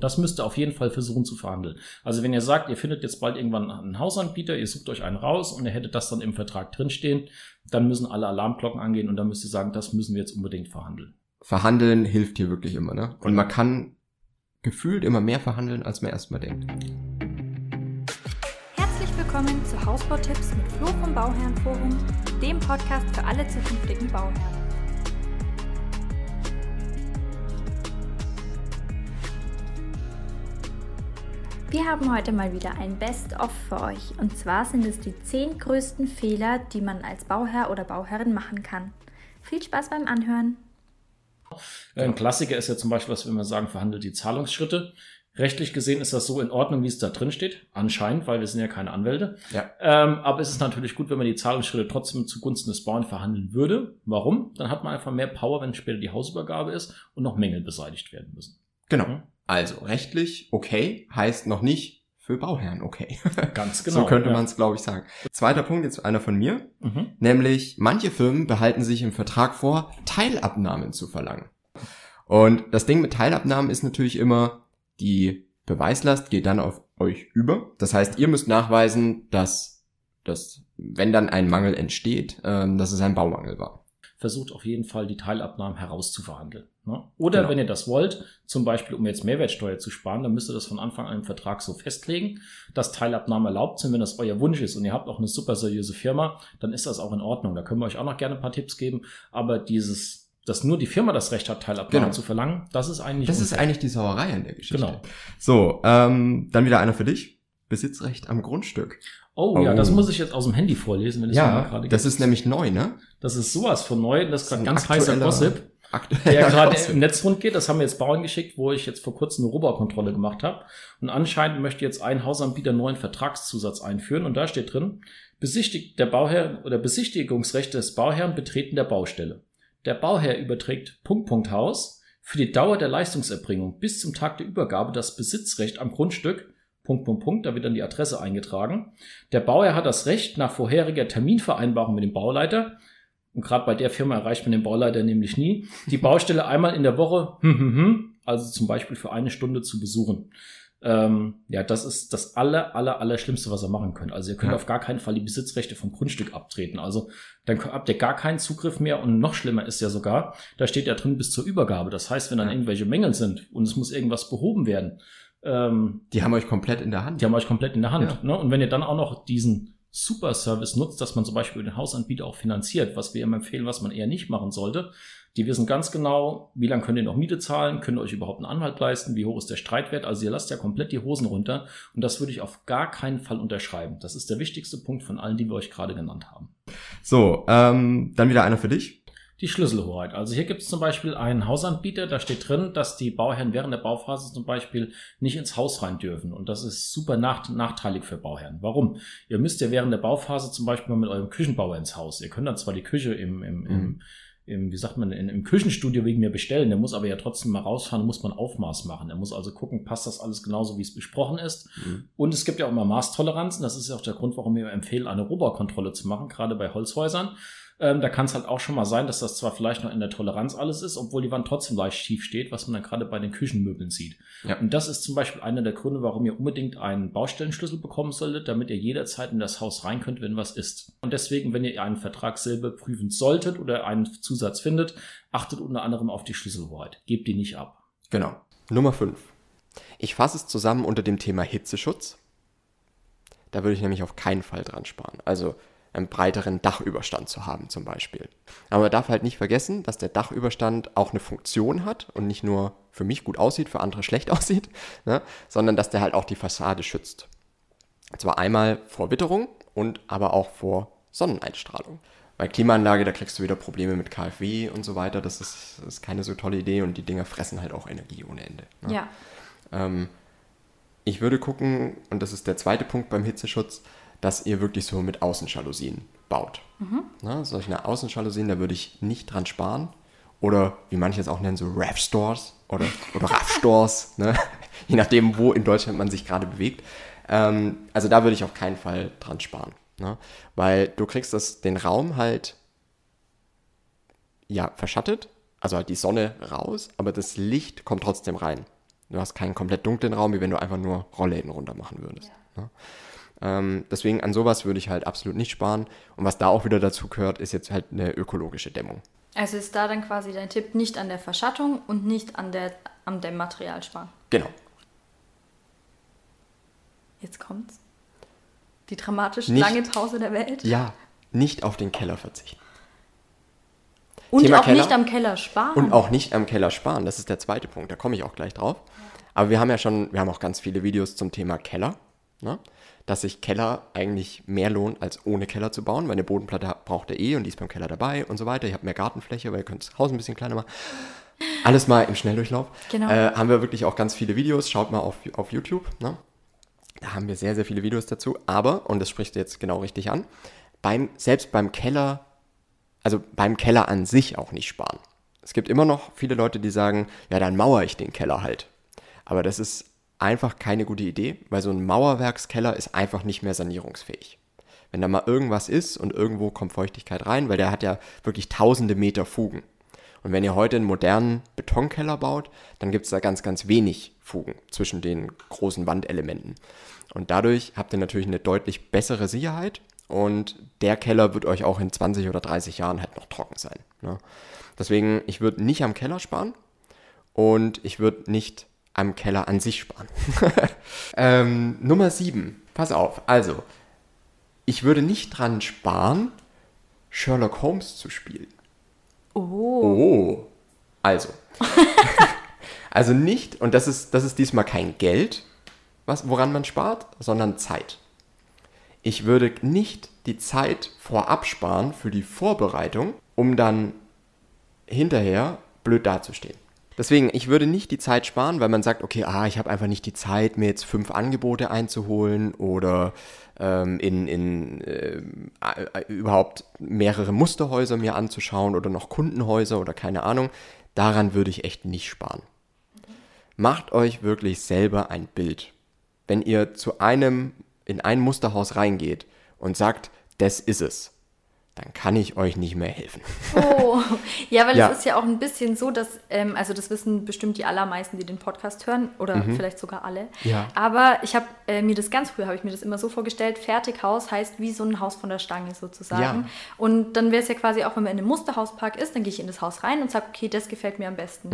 Das müsst ihr auf jeden Fall versuchen zu verhandeln. Also wenn ihr sagt, ihr findet jetzt bald irgendwann einen Hausanbieter, ihr sucht euch einen raus und ihr hättet das dann im Vertrag drinstehen, dann müssen alle Alarmglocken angehen und dann müsst ihr sagen, das müssen wir jetzt unbedingt verhandeln. Verhandeln hilft hier wirklich immer, ne? Und man kann gefühlt immer mehr verhandeln, als man erstmal denkt. Herzlich willkommen zu Hausbautipps mit Flo vom Bauherrenforum, dem Podcast für alle zukünftigen Bauherren. Wir haben heute mal wieder ein Best-of für euch. Und zwar sind es die 10 größten Fehler, die man als Bauherr oder Bauherrin machen kann. Viel Spaß beim Anhören. Ein Klassiker ist ja zum Beispiel, was wir immer sagen, verhandelt die Zahlungsschritte. Rechtlich gesehen ist das so in Ordnung, wie es da drin steht. Anscheinend, weil wir sind ja keine Anwälte. Ja. Ähm, aber es ist natürlich gut, wenn man die Zahlungsschritte trotzdem zugunsten des Bauern verhandeln würde. Warum? Dann hat man einfach mehr Power, wenn später die Hausübergabe ist und noch Mängel beseitigt werden müssen. Genau. Mhm. Also rechtlich okay heißt noch nicht für Bauherren okay. Ganz genau. so könnte ja. man es, glaube ich, sagen. Zweiter Punkt, jetzt einer von mir. Mhm. Nämlich, manche Firmen behalten sich im Vertrag vor, Teilabnahmen zu verlangen. Und das Ding mit Teilabnahmen ist natürlich immer, die Beweislast geht dann auf euch über. Das heißt, ihr müsst nachweisen, dass, dass wenn dann ein Mangel entsteht, ähm, dass es ein Baumangel war. Versucht auf jeden Fall die Teilabnahmen herauszuverhandeln. Ne? Oder Genau. wenn ihr das wollt, zum Beispiel um jetzt Mehrwertsteuer zu sparen, dann müsst ihr das von Anfang an im Vertrag so festlegen, dass Teilabnahmen erlaubt sind. Wenn das euer Wunsch ist und ihr habt auch eine super seriöse Firma, dann ist das auch in Ordnung. Da können wir euch auch noch gerne ein paar Tipps geben. Aber dieses, dass nur die Firma das Recht hat, Teilabnahmen Genau. zu verlangen, das ist eigentlich Das ist unfair. eigentlich die Sauerei an der Geschichte. Genau. So, ähm, dann wieder einer für dich. Besitzrecht am Grundstück. Oh, ja, das Oh. muss ich jetzt aus dem Handy vorlesen, wenn es mir mal Ja, gerade das gibt. ist nämlich neu, ne? das ist sowas von neu. Das ist gerade ein ganz heißer Gossip. Der gerade im Netz rund geht. Das haben wir jetzt Bauern geschickt, wo ich jetzt vor kurzem eine Rohbaukontrolle gemacht habe. Und anscheinend möchte jetzt ein Hausanbieter einen neuen Vertragszusatz einführen. Und da steht drin, besichtigt der Bauherr oder Besichtigungsrecht des Bauherrn betreten der Baustelle. Der Bauherr überträgt Punkt, Punkt, Haus für die Dauer der Leistungserbringung bis zum Tag der Übergabe das Besitzrecht am Grundstück Punkt, Punkt, Punkt, da wird dann die Adresse eingetragen. Der Bauherr hat das Recht, nach vorheriger Terminvereinbarung mit dem Bauleiter, und gerade bei der Firma erreicht man den Bauleiter nämlich nie, die Baustelle einmal in der Woche, hm, hm, hm, also zum Beispiel für eine Stunde zu besuchen. Ähm, ja, das ist das aller, aller, aller Schlimmste, was ihr machen könnt. Also ihr könnt Ja. auf gar keinen Fall die Besitzrechte vom Grundstück abtreten. Also dann habt ihr gar keinen Zugriff mehr und noch schlimmer ist ja sogar, da steht ja drin bis zur Übergabe. Das heißt, wenn dann irgendwelche Mängel sind und es muss irgendwas behoben werden, ähm, Die haben euch komplett in der Hand. die haben euch komplett in der Hand. Ja. Ne? Und wenn ihr dann auch noch diesen Super-Service nutzt, dass man zum Beispiel den Hausanbieter auch finanziert, was wir immer empfehlen, was man eher nicht machen sollte, die wissen ganz genau, wie lange könnt ihr noch Miete zahlen, könnt ihr euch überhaupt einen Anwalt leisten, wie hoch ist der Streitwert. Also ihr lasst ja komplett die Hosen runter und das würde ich auf gar keinen Fall unterschreiben. Das ist der wichtigste Punkt von allen, die wir euch gerade genannt haben. So, ähm, dann wieder einer für dich. Die Schlüsselhoheit. Also hier gibt es zum Beispiel einen Hausanbieter, da steht drin, dass die Bauherren während der Bauphase zum Beispiel nicht ins Haus rein dürfen. Und das ist super nach nachteilig für Bauherren. Warum? Ihr müsst ja während der Bauphase zum Beispiel mal mit eurem Küchenbauer ins Haus. Ihr könnt dann zwar die Küche im, im, im, Mhm. im wie sagt man, in, im Küchenstudio wegen mir bestellen. Der muss aber ja trotzdem mal rausfahren, muss man Aufmaß machen. Er muss also gucken, passt das alles genauso, wie es besprochen ist. Und es gibt ja auch immer Maßtoleranzen. Das ist ja auch der Grund, warum wir empfehlen, eine Rohbaukontrolle zu machen, gerade bei Holzhäusern. Ähm, da kann es halt auch schon mal sein, dass das zwar vielleicht noch in der Toleranz alles ist, obwohl die Wand trotzdem leicht schief steht, was man dann gerade bei den Küchenmöbeln sieht. Ja. Und das ist zum Beispiel einer der Gründe, warum ihr unbedingt einen Baustellenschlüssel bekommen solltet, damit ihr jederzeit in das Haus rein könnt, wenn was ist. Und deswegen, wenn ihr einen Vertrag selber prüfen solltet oder einen Zusatz findet, achtet unter anderem auf die Schlüsselhoheit. Gebt die nicht ab. Genau. Nummer 5. Ich fasse es zusammen unter dem Thema Hitzeschutz. Da würde ich nämlich auf keinen Fall dran sparen. Also einen breiteren Dachüberstand zu haben zum Beispiel. Aber man darf halt nicht vergessen, dass der Dachüberstand auch eine Funktion hat und nicht nur für mich gut aussieht, für andere schlecht aussieht, ne? sondern dass der halt auch die Fassade schützt. Und zwar einmal vor Witterung und aber auch vor Sonneneinstrahlung. Bei Klimaanlage, da kriegst du wieder Probleme mit KfW und so weiter. Das ist, ist keine so tolle Idee und die Dinger fressen halt auch Energie ohne Ende. ne? Ja. Ähm, ich würde gucken, und das ist der zweite Punkt beim Hitzeschutz, dass ihr wirklich so mit Außenjalousien baut. Na, solche Außenjalousien, da würde ich nicht dran sparen. Oder wie manche es auch nennen, so RAF-Stores oder, oder RAF-Stores, ne? je nachdem, wo in Deutschland man sich gerade bewegt. Ähm, also da würde ich auf keinen Fall dran sparen. Ne? Weil du kriegst das, den Raum halt ja, verschattet, also halt die Sonne raus, aber das Licht kommt trotzdem rein. Du hast keinen komplett dunklen Raum, wie wenn du einfach nur Rollläden runter machen würdest. Ne? Ähm, deswegen an sowas würde ich halt absolut nicht sparen. Und was da auch wieder dazu gehört, ist jetzt halt eine ökologische Dämmung. Also ist da dann quasi dein Tipp, nicht an der Verschattung und nicht an der, am Dämmmaterial sparen. Genau. Jetzt kommt's. Die dramatisch Nicht- lange Pause der Welt. Ja, nicht auf den Keller verzichten. Und Thema auch Keller. nicht am Keller sparen. Und auch nicht am Keller sparen. Das ist der zweite Punkt. Da komme ich auch gleich drauf. Aber wir haben ja schon, wir haben auch ganz viele Videos zum Thema Keller. Ne? Dass sich Keller eigentlich mehr lohnt, als ohne Keller zu bauen, weil eine Bodenplatte braucht ihr eh und die ist beim Keller dabei und so weiter. Ihr habt mehr Gartenfläche, weil ihr könnt das Haus ein bisschen kleiner machen. Alles mal im Schnelldurchlauf. Genau. Äh, haben wir wirklich auch ganz viele Videos. Schaut mal auf, auf YouTube. Ne? Da haben wir sehr, sehr viele Videos dazu. Aber, und das sprichst du jetzt genau richtig an, beim, selbst beim Keller, also beim Keller an sich auch nicht sparen. Es gibt immer noch viele Leute, die sagen, ja, dann mauere ich den Keller halt. Aber das ist einfach keine gute Idee, weil so ein Mauerwerkskeller ist einfach nicht mehr sanierungsfähig. Wenn da mal irgendwas ist und irgendwo kommt Feuchtigkeit rein, weil der hat ja wirklich tausende Meter Fugen. Und wenn ihr heute einen modernen Betonkeller baut, dann gibt es da ganz, ganz wenig Fugen zwischen den großen Wandelementen. Und dadurch habt ihr natürlich eine deutlich bessere Sicherheit und der Keller wird euch auch in 20 oder 30 Jahren halt noch trocken sein. Ne? Deswegen, ich würde nicht am Keller sparen und ich würde nicht am Keller an sich sparen. ähm, Nummer 7, pass auf, also, ich würde nicht dran sparen, Sherlock Holmes zu spielen. oh. Oh. Also. also nicht, und das ist, das ist diesmal kein Geld, was, woran man spart, sondern Zeit. Ich würde nicht die Zeit vorab sparen für die Vorbereitung, um dann hinterher blöd dazustehen. Deswegen, ich würde nicht die Zeit sparen, weil man sagt, okay, ah, ich habe einfach nicht die Zeit, mir jetzt fünf Angebote einzuholen oder ähm, in, in äh, äh, überhaupt mehrere Musterhäuser mir anzuschauen oder noch Kundenhäuser oder keine Ahnung. Daran würde ich echt nicht sparen. Macht euch wirklich selber ein Bild. Wenn ihr zu einem, in ein Musterhaus reingeht und sagt, das ist es, dann kann ich euch nicht mehr helfen. Oh, ja, weil Ja. es ist ja auch ein bisschen so, dass, ähm, also das wissen bestimmt die allermeisten, die den Podcast hören oder vielleicht sogar alle. Mhm. Ja. Aber ich habe äh, mir das ganz früh, habe ich mir das immer so vorgestellt, Fertighaus heißt wie so ein Haus von der Stange sozusagen. Ja. Und dann wäre es ja quasi auch, wenn man in einem Musterhauspark ist, dann gehe ich in das Haus rein und sage, okay, das gefällt mir am besten.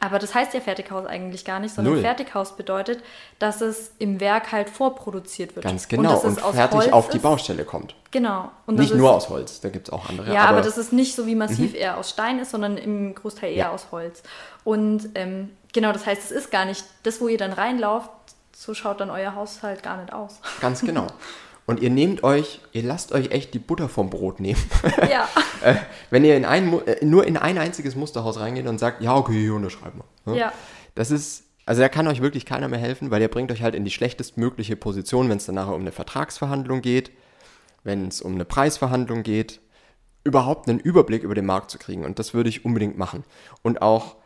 Aber das heißt ja Fertighaus eigentlich gar nicht, sondern Mhm. Null. Fertighaus bedeutet, dass es im Werk halt vorproduziert wird. Ganz genau. dass Und, aus fertig Holz auf die ist. Baustelle kommt. Genau. Und Nicht nur aus Holz, da gibt es auch andere. ja, aber, das ist nicht so wie massiv eher aus Stein ist, sondern im Großteil eher Ja. aus Holz. Und ähm, genau, das heißt, es ist gar nicht das, wo ihr dann reinlauft, so schaut dann euer Haus halt gar nicht aus. Ganz genau. Und ihr nehmt euch, ihr lasst euch echt die Butter vom Brot nehmen. ja. Äh, Wenn ihr in ein, äh, nur in ein einziges Musterhaus reingeht und sagt, ja, okay, hier unterschreiben wir. ne? Ja. Das ist, also da kann euch wirklich keiner mehr helfen, weil der bringt euch halt in die schlechtestmögliche Position, wenn es dann nachher um eine Vertragsverhandlung geht, wenn es um eine Preisverhandlung geht, überhaupt einen Überblick über den Markt zu kriegen. Und das würde ich unbedingt machen. Und auch,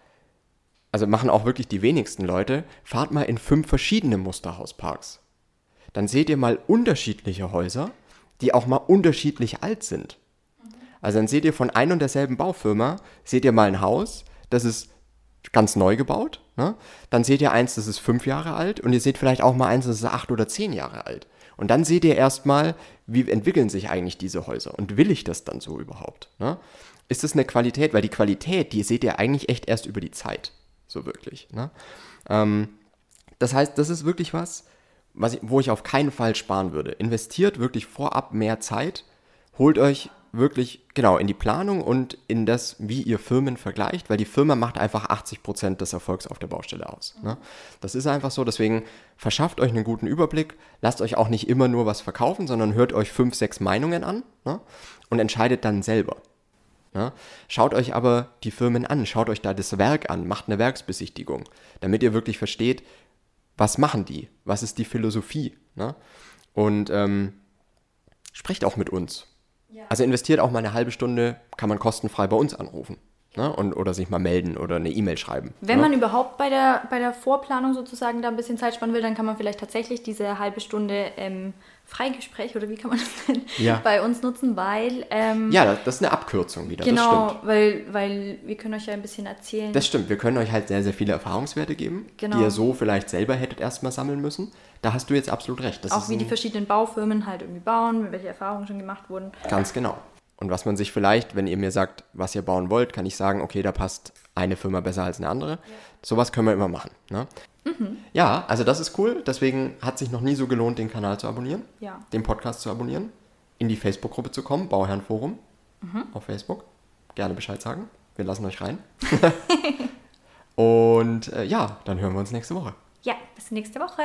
also machen auch wirklich die wenigsten Leute, fahrt mal in fünf verschiedene Musterhausparks. Dann seht ihr mal unterschiedliche Häuser, die auch mal unterschiedlich alt sind. Also dann seht ihr von ein und derselben Baufirma, seht ihr mal ein Haus, das ist ganz neu gebaut. Ne? Dann seht ihr eins, das ist fünf Jahre alt und ihr seht vielleicht auch mal eins, das ist acht oder zehn Jahre alt. Und dann seht ihr erstmal, wie entwickeln sich eigentlich diese Häuser und will ich das dann so überhaupt? Ne? Ist das eine Qualität? Weil die Qualität, die seht ihr eigentlich echt erst über die Zeit, so wirklich. Ne? Ähm, das heißt, das ist wirklich was, was ich, wo ich auf keinen Fall sparen würde. Investiert wirklich vorab mehr Zeit, holt euch wirklich genau in die Planung und in das, wie ihr Firmen vergleicht, weil die Firma macht einfach 80% des Erfolgs auf der Baustelle aus. Ne? Das ist einfach so, deswegen verschafft euch einen guten Überblick, lasst euch auch nicht immer nur was verkaufen, sondern hört euch fünf, sechs Meinungen an ne? und entscheidet dann selber. Ne? Schaut euch aber die Firmen an, schaut euch da das Werk an, macht eine Werksbesichtigung, damit ihr wirklich versteht, was machen die, was ist die Philosophie. Ne? Und ähm, sprecht auch mit uns. Also investiert auch mal eine halbe Stunde, kann man kostenfrei bei uns anrufen. Ne? Und, oder sich mal melden oder eine E-Mail schreiben. Wenn ne? man überhaupt bei der, bei der Vorplanung sozusagen da ein bisschen Zeit sparen will, dann kann man vielleicht tatsächlich diese halbe Stunde ähm, Freigespräch oder wie kann man das nennen, Ja. bei uns nutzen, weil ähm, Ja, das, ist eine Abkürzung wieder. Das genau, weil, weil wir können euch ja ein bisschen erzählen. Das stimmt. Wir können euch halt sehr, sehr viele Erfahrungswerte geben, Genau. die ihr so vielleicht selber hättet erstmal sammeln müssen. Da hast du jetzt absolut recht. Das auch wie die verschiedenen Baufirmen halt irgendwie bauen, welche Erfahrungen schon gemacht wurden. Ganz genau. Und was man sich vielleicht, wenn ihr mir sagt, was ihr bauen wollt, kann ich sagen, okay, da passt eine Firma besser als eine andere. Sowas können wir immer machen. Ne? Mhm. Ja, also das ist cool. Deswegen hat sich noch nie so gelohnt, den Kanal zu abonnieren, Ja. den Podcast zu abonnieren, in die Facebook-Gruppe zu kommen, Bauherrenforum Mhm. auf Facebook. Gerne Bescheid sagen. Wir lassen euch rein. Und äh, ja, dann hören wir uns nächste Woche. Ja, bis nächste Woche.